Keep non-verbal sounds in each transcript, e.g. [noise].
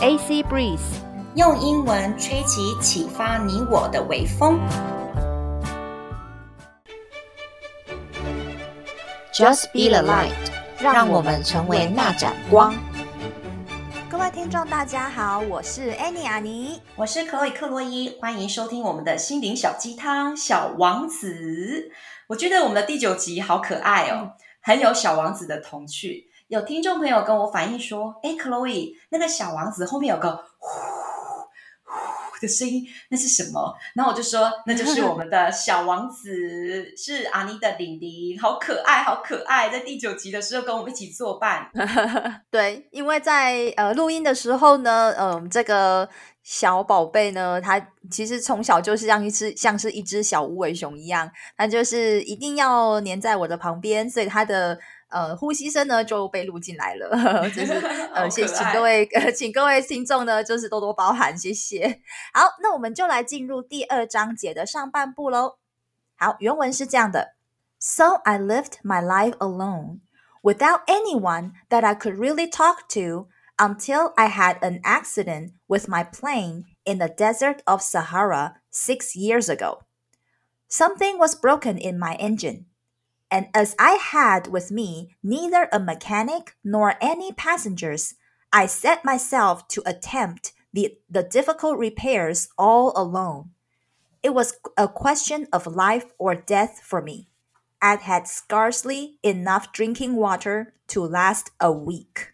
AC Breeze，用英文吹起启发你我的微风。Just be the light，让我们成为那盏光。各位听众，大家好，我是 Annie 阿妮，我是克洛伊克洛伊，欢迎收听我们的心灵小鸡汤《小王子》。我觉得我们的第九集好可爱哦，很有小王子的童趣。有听众朋友跟我反映说：“哎，Chloe，那个小王子后面有个呼呼的声音，那是什么？”然后我就说：“那就 [laughs] 是我们的小王子，是阿妮的玲玲，好可爱，好可爱。”在第九集的时候跟我们一起作伴。[laughs] 对，因为在呃录音的时候呢，嗯、呃，这个小宝贝呢，他其实从小就是像一只像是一只小无尾熊一样，他就是一定要黏在我的旁边，所以他的。呃，呼吸声呢就被录进来了，就是呃，谢请各位呃，请各位听众呢，就是多多包涵，谢谢。好，那我们就来进入第二章节的上半部喽。好，原文是这样的：So [laughs] I lived my life alone, without anyone that I could really talk to, until I had an accident with my plane in the desert of Sahara six years ago. Something was broken in my engine. And as I had with me neither a mechanic nor any passengers, I set myself to attempt the, the difficult repairs all alone. It was a question of life or death for me. I had scarcely enough drinking water to last a week.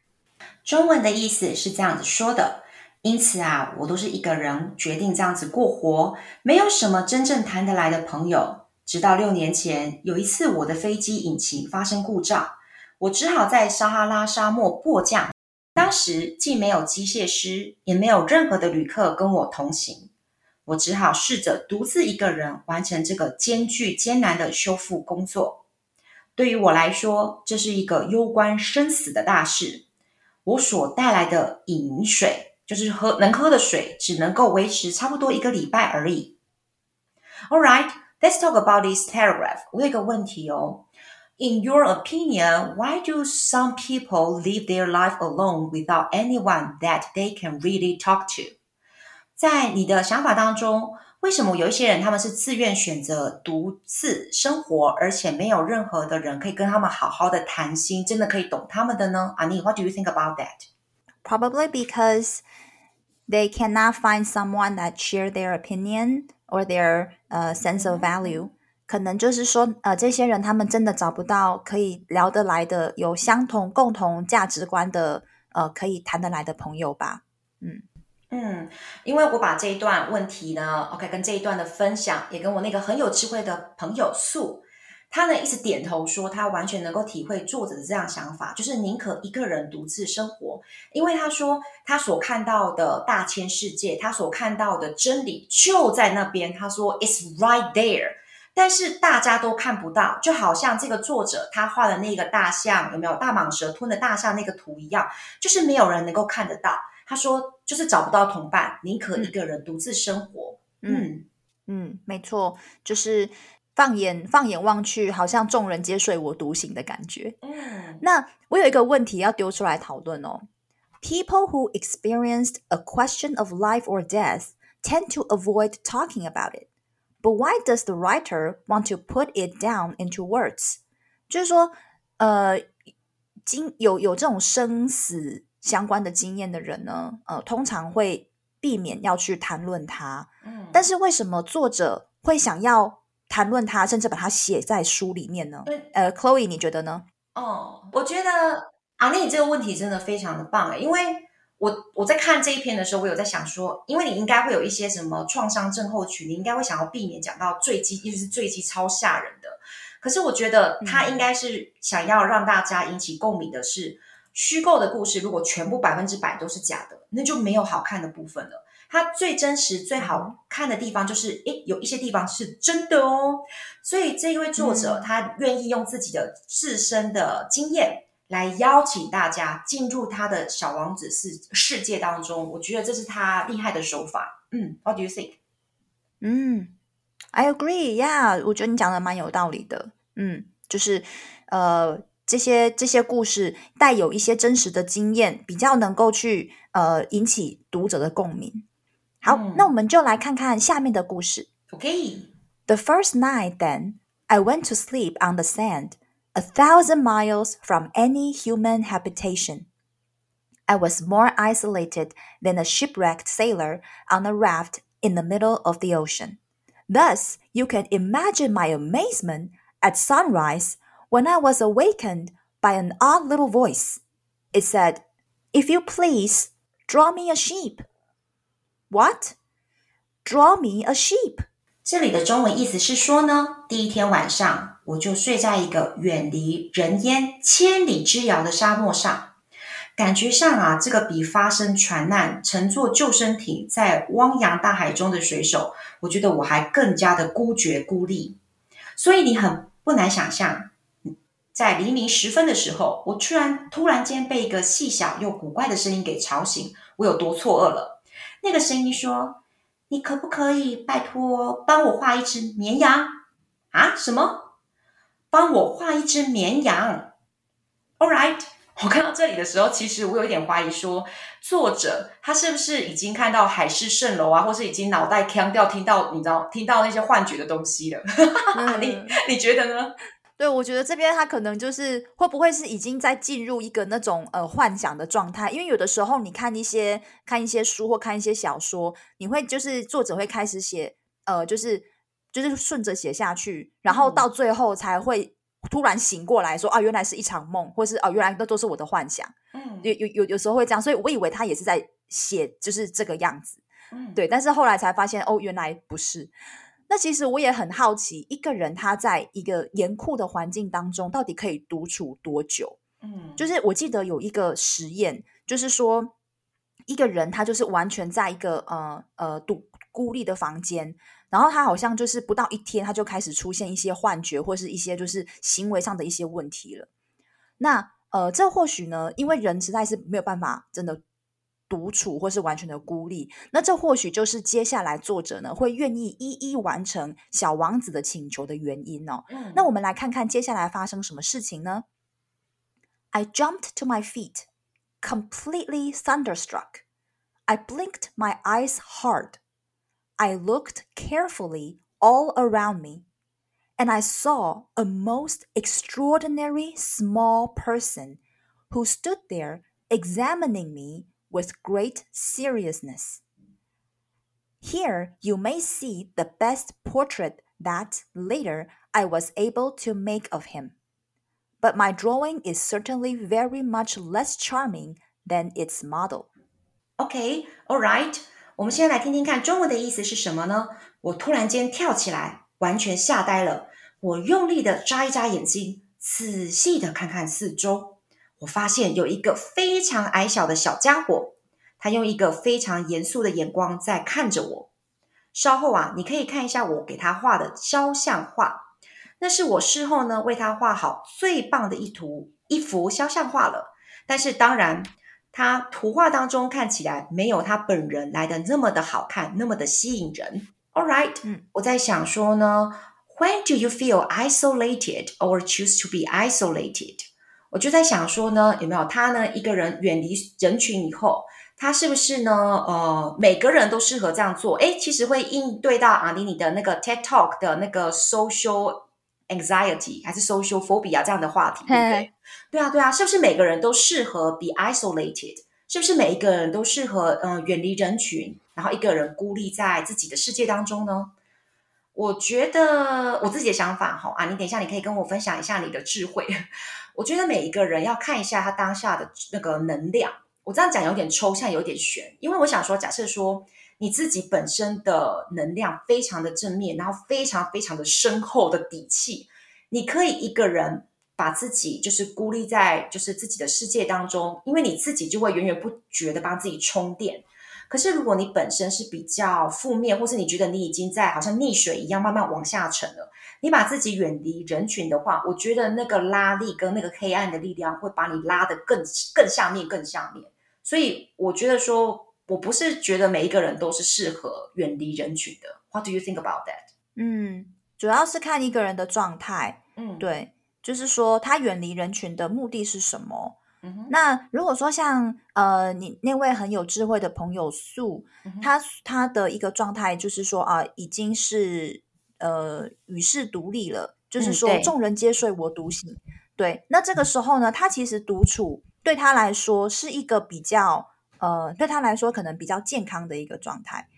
中文的意思是这样子说的，因此啊，我都是一个人决定这样子过活，没有什么真正谈得来的朋友。 直到六年前，有一次我的飞机引擎发生故障，我只好在撒哈拉沙漠迫降。当时既没有机械师，也没有任何的旅客跟我同行，我只好试着独自一个人完成这个艰巨艰难的修复工作。对于我来说，这是一个攸关生死的大事。我所带来的饮水，就是喝能喝的水，只能够维持差不多一个礼拜而已。All right. Let's talk about this paragraph. 我有一个问题哦。In your opinion, why do some people live their life alone without anyone that they can really talk to? 在你的想法当中，为什么有一些人他们是自愿选择独自生活，而且没有任何的人可以跟他们好好的谈心，真的可以懂他们的呢？Ani, what do you think about that? Probably because they cannot find someone that share their opinion. or their 呃、uh, sense of value，可能就是说，呃，这些人他们真的找不到可以聊得来的、有相同共同价值观的，呃，可以谈得来的朋友吧。嗯嗯，因为我把这一段问题呢，OK，跟这一段的分享，也跟我那个很有智慧的朋友素。他呢一直点头说，他完全能够体会作者的这样想法，就是宁可一个人独自生活，因为他说他所看到的大千世界，他所看到的真理就在那边。他说 It's right there，但是大家都看不到，就好像这个作者他画的那个大象，有没有大蟒蛇吞的大象那个图一样，就是没有人能够看得到。他说就是找不到同伴，宁可一个人独自生活。嗯嗯，嗯，没错，就是。放眼放眼望去，好像众人皆睡我独醒的感觉。嗯，那我有一个问题要丢出来讨论哦。People who experienced a question of life or death tend to avoid talking about it. But why does the writer want to put it down into words？就是说，呃，经有有这种生死相关的经验的人呢，呃，通常会避免要去谈论它。嗯，但是为什么作者会想要？谈论它，甚至把它写在书里面呢？对，呃，Chloe，你觉得呢？哦，我觉得阿丽，你这个问题真的非常的棒诶，因为我我在看这一篇的时候，我有在想说，因为你应该会有一些什么创伤症候群，你应该会想要避免讲到坠机，尤其是坠机超吓人的。可是我觉得他应该是想要让大家引起共鸣的是，虚构的故事如果全部百分之百都是假的，那就没有好看的部分了。它最真实、最好看的地方就是，诶，有一些地方是真的哦。所以这一位作者，他愿意用自己的自身的经验来邀请大家进入他的小王子世世界当中。我觉得这是他厉害的手法。嗯，What do you think？嗯，I agree。Yeah，我觉得你讲的蛮有道理的。嗯，就是呃，这些这些故事带有一些真实的经验，比较能够去呃引起读者的共鸣。好，嗯、那我们就来看看下面的故事。Okay. The first night, then, I went to sleep on the sand, a thousand miles from any human habitation. I was more isolated than a shipwrecked sailor on a raft in the middle of the ocean. Thus, you can imagine my amazement at sunrise when I was awakened by an odd little voice. It said, If you please, draw me a sheep. What? Draw me a sheep. 这里的中文意思是说呢，第一天晚上我就睡在一个远离人烟千里之遥的沙漠上。感觉上啊，这个比发生船难、乘坐救生艇在汪洋大海中的水手，我觉得我还更加的孤绝孤立。所以你很不难想象，在黎明时分的时候，我突然突然间被一个细小又古怪的声音给吵醒，我有多错愕了。那个声音说：“你可不可以拜托帮我画一只绵羊啊？什么？帮我画一只绵羊？All right。”我看到这里的时候，其实我有一点怀疑说，说作者他是不是已经看到海市蜃楼啊，或是已经脑袋腔掉，听到你知道听到那些幻觉的东西了？[laughs] 嗯、你你觉得呢？对，我觉得这边他可能就是会不会是已经在进入一个那种呃幻想的状态？因为有的时候你看一些看一些书或看一些小说，你会就是作者会开始写呃，就是就是顺着写下去，然后到最后才会。突然醒过来说啊，原来是一场梦，或是哦、啊，原来那都是我的幻想。嗯，有有有有时候会这样，所以我以为他也是在写，就是这个样子。嗯，对，但是后来才发现哦，原来不是。那其实我也很好奇，一个人他在一个严酷的环境当中，到底可以独处多久？嗯，就是我记得有一个实验，就是说一个人他就是完全在一个呃呃独孤立的房间。然后他好像就是不到一天，他就开始出现一些幻觉，或是一些就是行为上的一些问题了。那呃，这或许呢，因为人实在是没有办法真的独处，或是完全的孤立。那这或许就是接下来作者呢会愿意一一完成小王子的请求的原因哦。嗯。那我们来看看接下来发生什么事情呢？I jumped to my feet, completely thunderstruck. I blinked my eyes hard. I looked carefully all around me, and I saw a most extraordinary small person who stood there examining me with great seriousness. Here you may see the best portrait that later I was able to make of him. But my drawing is certainly very much less charming than its model. Okay, all right. 我们先来听听看中文的意思是什么呢？我突然间跳起来，完全吓呆了。我用力的眨一眨眼睛，仔细的看看四周。 我发现有一个非常矮小的小家伙，他用一个非常严肃的眼光在看着我。稍后啊，你可以看一下我给他画的肖像画，那是我事后呢为他画好最棒的一图一幅肖像画了。但是当然。他图画当中看起来没有他本人来的那么的好看，那么的吸引人。All right，嗯，我在想说呢，When do you feel isolated or choose to be isolated？我就在想说呢，有没有他呢？一个人远离人群以后，他是不是呢？呃，每个人都适合这样做？诶，其实会应对到阿妮你的那个 TED Talk 的那个 social anxiety 还是 social phobia 这样的话题，对不对？对啊，对啊，是不是每个人都适合 be isolated？是不是每一个人都适合嗯、呃、远离人群，然后一个人孤立在自己的世界当中呢？我觉得我自己的想法哈啊，你等一下你可以跟我分享一下你的智慧。我觉得每一个人要看一下他当下的那个能量。我这样讲有点抽象，有点玄，因为我想说，假设说你自己本身的能量非常的正面，然后非常非常的深厚的底气，你可以一个人。把自己就是孤立在就是自己的世界当中，因为你自己就会源源不绝的帮自己充电。可是如果你本身是比较负面，或是你觉得你已经在好像溺水一样慢慢往下沉了，你把自己远离人群的话，我觉得那个拉力跟那个黑暗的力量会把你拉得更更下面更下面。所以我觉得说，我不是觉得每一个人都是适合远离人群的。What do you think about that？嗯，主要是看一个人的状态。嗯，对。就是说他远离人群的目的是什么？嗯，那如果说像呃，你那位很有智慧的朋友素，嗯他他的一个状态就是说啊、呃，已经是呃与世独立了，就是说、众人皆睡我独醒。对，那这个时候呢，他其实独处对他来说是一个比较呃，对他来说可能比较健康的一个状态。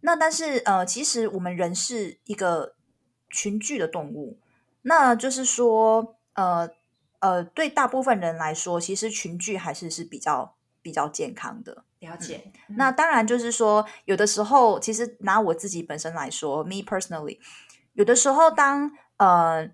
那但是呃，其实我们人是一个群居的动物，那就是说呃呃，对大部分人来说，其实群聚还是是比较比较健康的。了解。嗯、那当然就是说，有的时候其实拿我自己本身来说，me personally，有的时候当呃。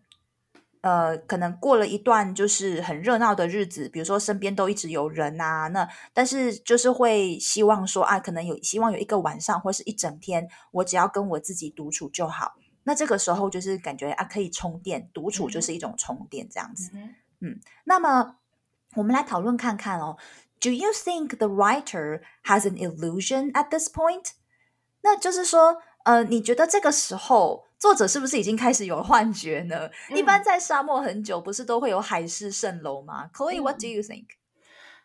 呃，可能过了一段就是很热闹的日子，比如说身边都一直有人啊，那但是就是会希望说啊，可能有希望有一个晚上或是一整天，我只要跟我自己独处就好。那这个时候就是感觉啊，可以充电，独处就是一种充电这样子。嗯，嗯，那么我们来讨论看看哦。Do you think the writer has an illusion at this point？那就是说，呃，你觉得这个时候？作者是不是已经开始有幻觉呢？嗯、一般在沙漠很久，不是都会有海市蜃楼吗？Chloe，what do you think？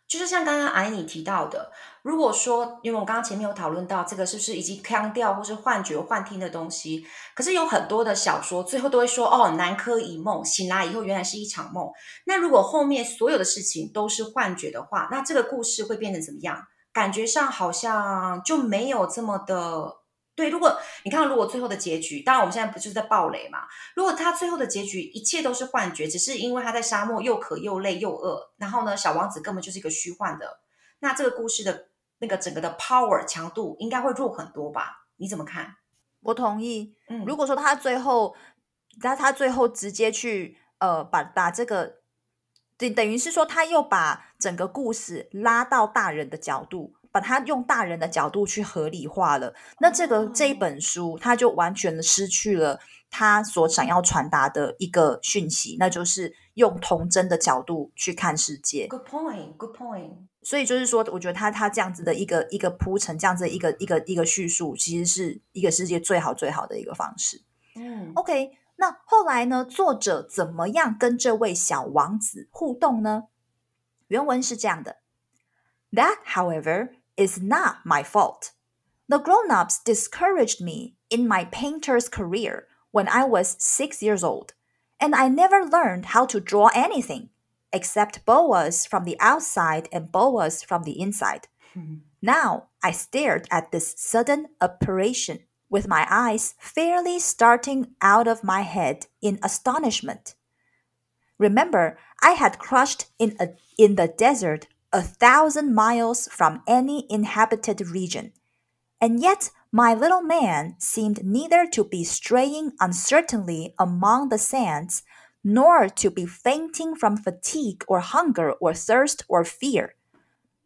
就是像刚刚艾妮提到的，如果说，因为我刚刚前面有讨论到这个是不是已经腔调或是幻觉、幻听的东西，可是有很多的小说最后都会说，哦，南柯一梦，醒来以后原来是一场梦。那如果后面所有的事情都是幻觉的话，那这个故事会变成怎么样？感觉上好像就没有这么的。对，如果你看，如果最后的结局，当然我们现在不就是在暴雷嘛？如果他最后的结局一切都是幻觉，只是因为他在沙漠又渴又累又饿，然后呢，小王子根本就是一个虚幻的，那这个故事的那个整个的 power 强度应该会弱很多吧？你怎么看？我同意。嗯，如果说他最后，那他最后直接去呃，把把这个，等等于是说他又把整个故事拉到大人的角度。把它用大人的角度去合理化了，那这个这一本书，它就完全的失去了他所想要传达的一个讯息，那就是用童真的角度去看世界。Good point, good point。所以就是说，我觉得他他这样子的一个一个铺陈，这样子的一个一个一个叙述，其实是一个世界最好最好的一个方式。嗯，OK。那后来呢，作者怎么样跟这位小王子互动呢？原文是这样的：That, however. Is not my fault. The grown-ups discouraged me in my painter's career when I was six years old, and I never learned how to draw anything except boas from the outside and boas from the inside. Mm-hmm. Now I stared at this sudden apparition with my eyes fairly starting out of my head in astonishment. Remember, I had crushed in a, in the desert a thousand miles from any inhabited region. And yet my little man seemed neither to be straying uncertainly among the sands, nor to be fainting from fatigue or hunger or thirst or fear.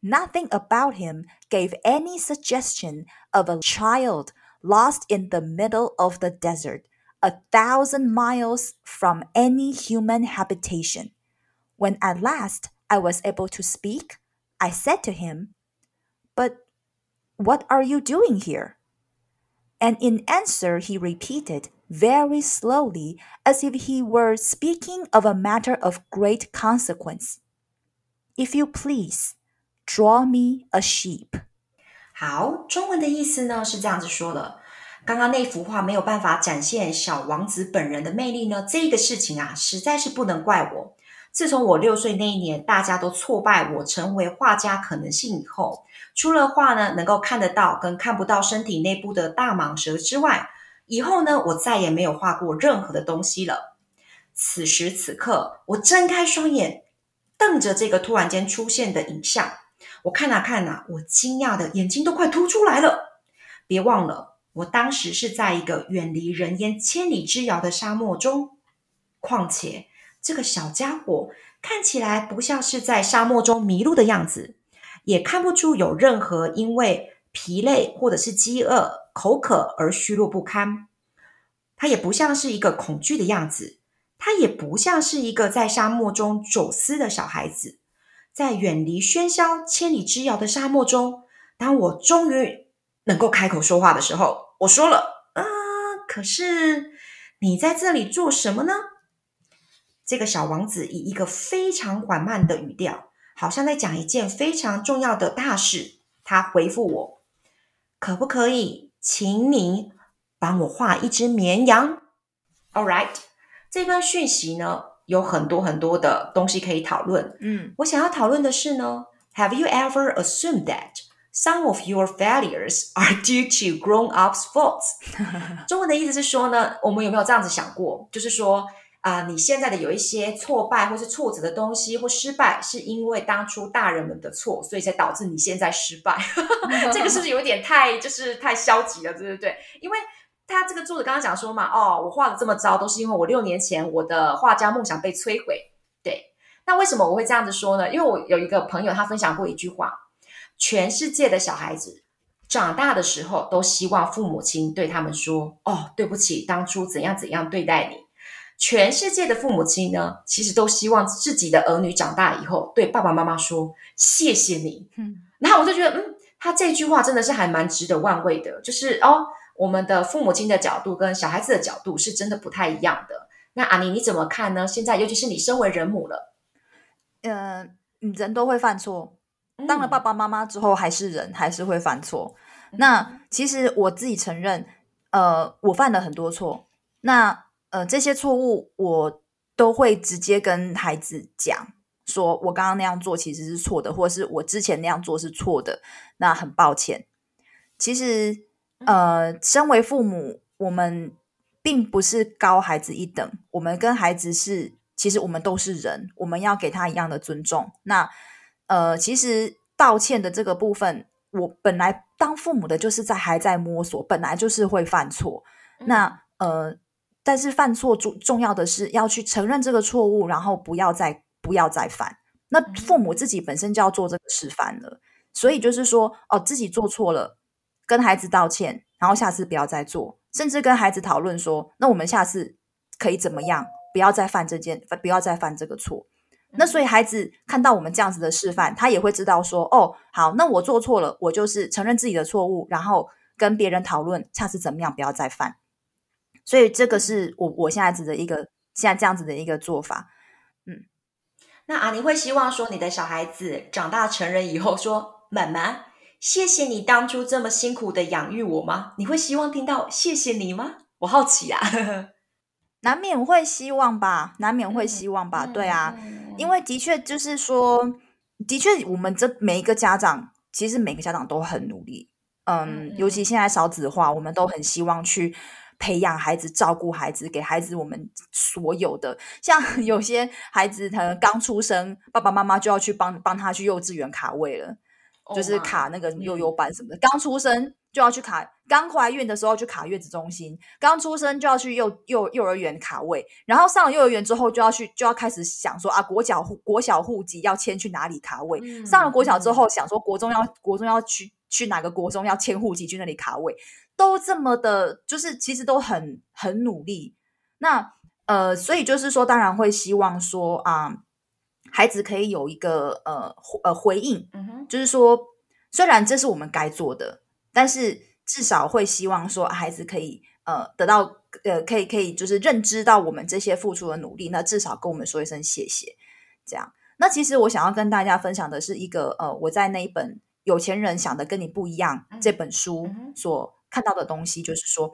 Nothing about him gave any suggestion of a child lost in the middle of the desert, a thousand miles from any human habitation. When at last I was able to speak, I said to him, But what are you doing here? And in answer, he repeated very slowly, as if he were speaking of a matter of great consequence. If you please, draw me a sheep. 好，中文的意思呢是这样子说的。刚刚那幅画没有办法展现小王子本人的魅力呢，这个事情啊，实在是不能怪我。 自从我六岁那一年，大家都挫败我成为画家可能性以后，除了画呢能够看得到跟看不到身体内部的大蟒蛇之外，以后呢我再也没有画过任何的东西了。此时此刻，我睁开双眼，瞪着这个突然间出现的影像，我看啊看啊，我惊讶的眼睛都快凸出来了。别忘了，我当时是在一个远离人烟千里之遥的沙漠中，况且。这个小家伙看起来不像是在沙漠中迷路的样子，也看不出有任何因为疲累或者是饥饿、口渴而虚弱不堪。他也不像是一个恐惧的样子，他也不像是一个在沙漠中走私的小孩子。在远离喧嚣、千里之遥的沙漠中，当我终于能够开口说话的时候，我说了：“啊，可是你在这里做什么呢？”这个小王子以一个非常缓慢的语调，好像在讲一件非常重要的大事。他回复我：“可不可以，请你帮我画一只绵羊？”All right，这段讯息呢，有很多很多的东西可以讨论。嗯，我想要讨论的是呢，Have you ever assumed that some of your failures are due to grown-ups' faults？[laughs] 中文的意思是说呢，我们有没有这样子想过？就是说。啊、你现在的有一些挫败或是挫折的东西或失败，是因为当初大人们的错，所以才导致你现在失败。[laughs] 这个是不是有点太就是太消极了？对不对？因为他这个作者刚刚讲说嘛，哦，我画的这么糟，都是因为我六年前我的画家梦想被摧毁。对，那为什么我会这样子说呢？因为我有一个朋友，他分享过一句话：全世界的小孩子长大的时候，都希望父母亲对他们说：“哦，对不起，当初怎样怎样对待你。”全世界的父母亲呢，其实都希望自己的儿女长大以后对爸爸妈妈说谢谢你。嗯，然后我就觉得，嗯，他这句话真的是还蛮值得玩味的。就是哦，我们的父母亲的角度跟小孩子的角度是真的不太一样的。那阿妮你怎么看呢？现在尤其是你身为人母了，呃，人都会犯错，当了爸爸妈妈之后还是人，还是会犯错。嗯，那其实我自己承认，呃，我犯了很多错。那呃，这些错误我都会直接跟孩子讲，说我刚刚那样做其实是错的，或者是我之前那样做是错的，那很抱歉。其实，呃，身为父母，我们并不是高孩子一等，我们跟孩子是，其实我们都是人，我们要给他一样的尊重。那，呃，其实道歉的这个部分，我本来当父母的就是在还在摸索，本来就是会犯错。那，呃。但是犯错重重要的是要去承认这个错误，然后不要再不要再犯。那父母自己本身就要做这个示范了，所以就是说，哦，自己做错了，跟孩子道歉，然后下次不要再做，甚至跟孩子讨论说，那我们下次可以怎么样，不要再犯这件，不要再犯这个错。那所以孩子看到我们这样子的示范，他也会知道说，哦，好，那我做错了，我就是承认自己的错误，然后跟别人讨论下次怎么样，不要再犯。所以这个是我我现在子的一个现在这样子的一个做法，嗯，那阿妮会希望说你的小孩子长大成人以后说，妈妈，谢谢你当初这么辛苦的养育我吗？你会希望听到谢谢你吗？我好奇啊，[laughs] 难免会希望吧，难免会希望吧，嗯、对啊，嗯、因为的确就是说，的确我们这每一个家长，其实每个家长都很努力，嗯，嗯尤其现在少子化，我们都很希望去。培养孩子，照顾孩子，给孩子我们所有的。像 [laughs] 有些孩子，他刚出生，爸爸妈妈就要去帮帮他去幼稚园卡位了，oh、就是卡那个幼幼班什么的。刚出生就要去卡，刚怀孕的时候去卡月子中心，刚出生就要去幼幼幼儿园卡位，然后上了幼儿园之后就要去就要开始想说啊，国小户国小户籍要迁去哪里卡位？嗯、上了国小之后想说国中要国中要去去哪个国中要迁户籍去那里卡位。都这么的，就是其实都很很努力。那呃，所以就是说，当然会希望说啊、呃，孩子可以有一个呃呃回应，嗯哼，就是说，虽然这是我们该做的，但是至少会希望说，孩子可以呃得到呃可以可以就是认知到我们这些付出的努力，那至少跟我们说一声谢谢。这样，那其实我想要跟大家分享的是一个呃，我在那一本《有钱人想的跟你不一样》这本书所。看到的东西就是说，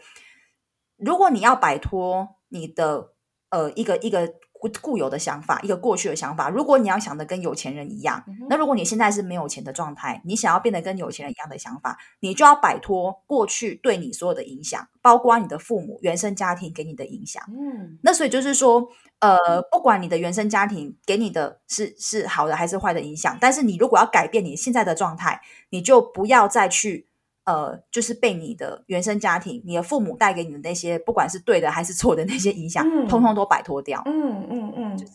如果你要摆脱你的呃一个一个固固有的想法，一个过去的想法，如果你要想的跟有钱人一样，嗯、那如果你现在是没有钱的状态，你想要变得跟有钱人一样的想法，你就要摆脱过去对你所有的影响，包括你的父母原生家庭给你的影响。嗯，那所以就是说，呃，不管你的原生家庭给你的是是好的还是坏的影响，但是你如果要改变你现在的状态，你就不要再去。呃，就是被你的原生家庭、你的父母带给你的那些，不管是对的还是错的那些影响，嗯、通通都摆脱掉。嗯嗯嗯。嗯嗯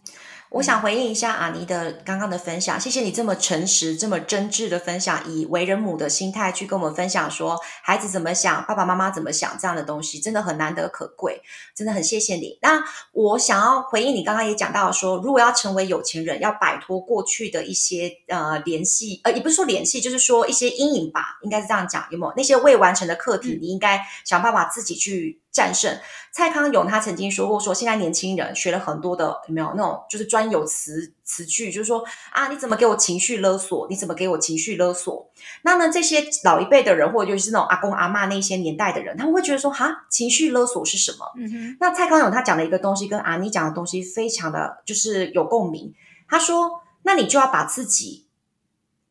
我想回应一下阿妮的刚刚的分享，谢谢你这么诚实、这么真挚的分享，以为人母的心态去跟我们分享说孩子怎么想、爸爸妈妈怎么想这样的东西，真的很难得可贵，真的很谢谢你。那我想要回应你刚刚也讲到说，如果要成为有钱人，要摆脱过去的一些呃联系，呃也不是说联系，就是说一些阴影吧，应该是这样讲，有没有那些未完成的课题，你应该想办法自己去。战胜。蔡康永他曾经说过说，说现在年轻人学了很多的有没有那种就是专有词词句，就是说啊，你怎么给我情绪勒索？你怎么给我情绪勒索？那呢，这些老一辈的人，或者就是那种阿公阿妈那些年代的人，他们会觉得说，哈，情绪勒索是什么？嗯哼。那蔡康永他讲的一个东西，跟阿妮讲的东西非常的就是有共鸣。他说，那你就要把自己，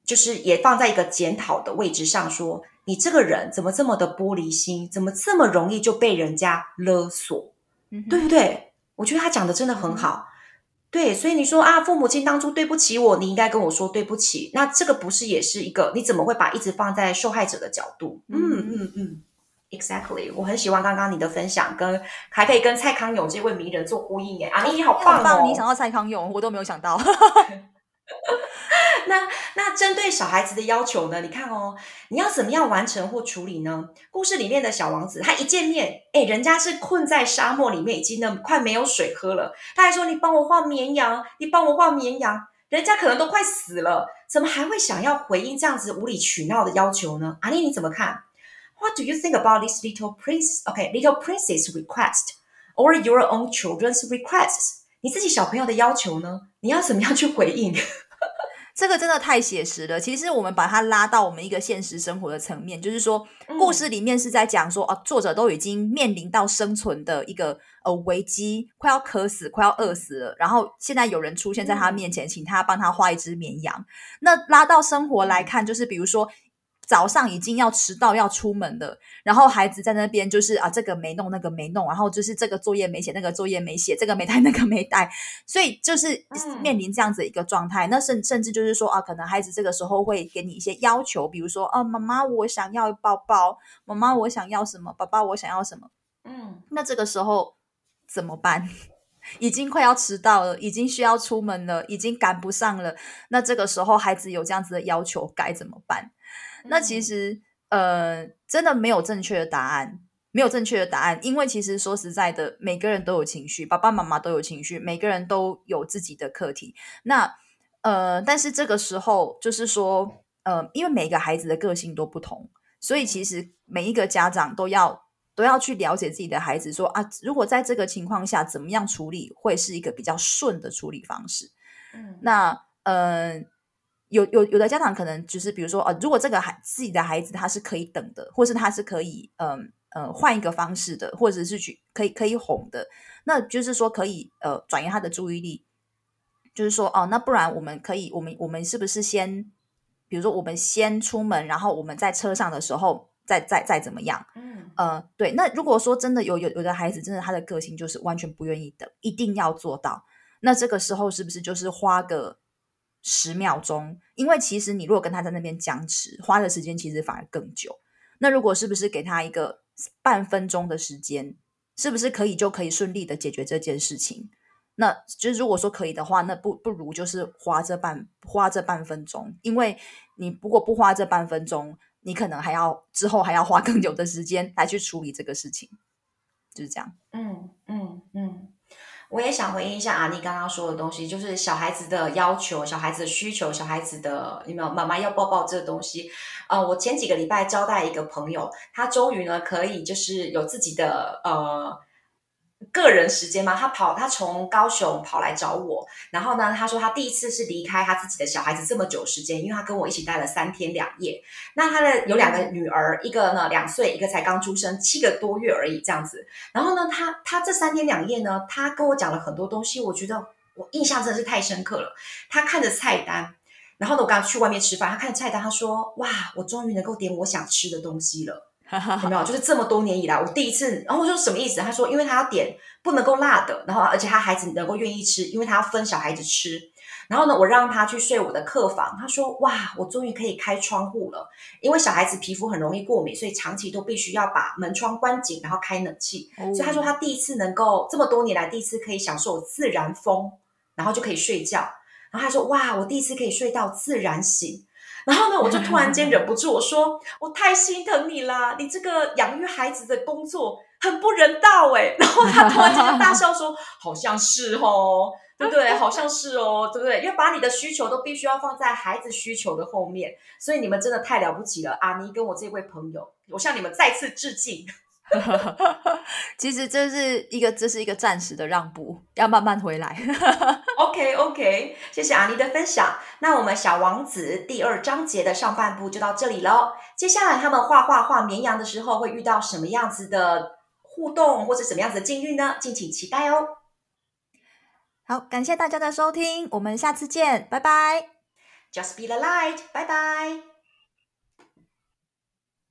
就是也放在一个检讨的位置上说。你这个人怎么这么的玻璃心？怎么这么容易就被人家勒索？嗯、对不对？我觉得他讲的真的很好。嗯、对，所以你说啊，父母亲当初对不起我，你应该跟我说对不起。那这个不是也是一个？你怎么会把一直放在受害者的角度？嗯嗯嗯，Exactly。我很喜欢刚刚你的分享，跟还可以跟蔡康永这位名人做呼应耶。啊，你好棒哦！你想到蔡康永，我都没有想到。[laughs] [laughs] 那那针对小孩子的要求呢？你看哦，你要怎么样完成或处理呢？故事里面的小王子，他一见面，哎，人家是困在沙漠里面，已经呢快没有水喝了。他还说：“你帮我画绵羊，你帮我画绵羊。”人家可能都快死了，怎么还会想要回应这样子无理取闹的要求呢？阿丽，你怎么看？What do you think about this little prince? Okay, little princess request or your own children's requests？你自己小朋友的要求呢？你要怎么样去回应？[laughs] 这个真的太写实了。其实我们把它拉到我们一个现实生活的层面，就是说，故事里面是在讲说，啊，作者都已经面临到生存的一个呃危机，快要渴死，快要饿死了。然后现在有人出现在他面前，请他帮他画一只绵羊。那拉到生活来看，就是比如说。早上已经要迟到要出门了，然后孩子在那边就是啊，这个没弄，那个没弄，然后就是这个作业没写，那个作业没写，这个没带，[laughs] 那个没带，所以就是面临这样子一个状态。嗯、那甚甚至就是说啊，可能孩子这个时候会给你一些要求，比如说啊，妈妈我想要抱抱，妈妈我想要什么，爸爸我想要什么。嗯，那这个时候怎么办？[laughs] 已经快要迟到了，已经需要出门了，已经赶不上了。那这个时候孩子有这样子的要求，该怎么办？[laughs] 那其实，呃，真的没有正确的答案，没有正确的答案，因为其实说实在的，每个人都有情绪，爸爸妈妈都有情绪，每个人都有自己的课题。那，呃，但是这个时候就是说，呃，因为每个孩子的个性都不同，所以其实每一个家长都要都要去了解自己的孩子说，说啊，如果在这个情况下，怎么样处理会是一个比较顺的处理方式。嗯，那，呃。有有有的家长可能就是比如说呃，如果这个孩自己的孩子他是可以等的，或是他是可以嗯呃，呃换一个方式的，或者是去可以可以哄的，那就是说可以呃转移他的注意力，就是说哦，那不然我们可以我们我们是不是先，比如说我们先出门，然后我们在车上的时候再再再怎么样？嗯呃对，那如果说真的有有有的孩子真的他的个性就是完全不愿意等，一定要做到，那这个时候是不是就是花个？十秒钟，因为其实你如果跟他在那边僵持，花的时间其实反而更久。那如果是不是给他一个半分钟的时间，是不是可以就可以顺利的解决这件事情？那就如果说可以的话，那不不如就是花这半花这半分钟，因为你如果不花这半分钟，你可能还要之后还要花更久的时间来去处理这个事情，就是这样。嗯嗯嗯。我也想回应一下阿妮刚刚说的东西，就是小孩子的要求、小孩子的需求、小孩子的有没有妈妈要抱抱这个东西？呃，我前几个礼拜招待一个朋友，他终于呢可以就是有自己的呃。个人时间嘛，他跑，他从高雄跑来找我，然后呢，他说他第一次是离开他自己的小孩子这么久时间，因为他跟我一起待了三天两夜。那他的有两个女儿，一个呢两岁，一个才刚出生，七个多月而已这样子。然后呢，他他这三天两夜呢，他跟我讲了很多东西，我觉得我印象真的是太深刻了。他看着菜单，然后呢，我刚刚去外面吃饭，他看着菜单，他说：“哇，我终于能够点我想吃的东西了。” [laughs] 有没有？就是这么多年以来，我第一次。然后我说什么意思？他说，因为他要点不能够辣的，然后而且他孩子能够愿意吃，因为他要分小孩子吃。然后呢，我让他去睡我的客房。他说：“哇，我终于可以开窗户了，因为小孩子皮肤很容易过敏，所以长期都必须要把门窗关紧，然后开冷气。嗯、所以他说他第一次能够这么多年来第一次可以享受自然风，然后就可以睡觉。然后他说：哇，我第一次可以睡到自然醒。”然后呢，我就突然间 [laughs] 忍不住，我说：“我太心疼你啦！你这个养育孩子的工作很不人道哎。”然后他突然间大笑说：“好像是哦，对不对？好像是哦，对不对？因为把你的需求都必须要放在孩子需求的后面，所以你们真的太了不起了，阿妮跟我这位朋友，我向你们再次致敬。” [laughs] 其实这是一个，这是一个暂时的让步，要慢慢回来。[laughs] OK OK，谢谢阿妮的分享。那我们小王子第二章节的上半部就到这里喽。接下来他们画画画绵羊的时候，会遇到什么样子的互动，或者什么样子的境遇呢？敬请期待哦。好，感谢大家的收听，我们下次见，拜拜。Just be the light，拜拜。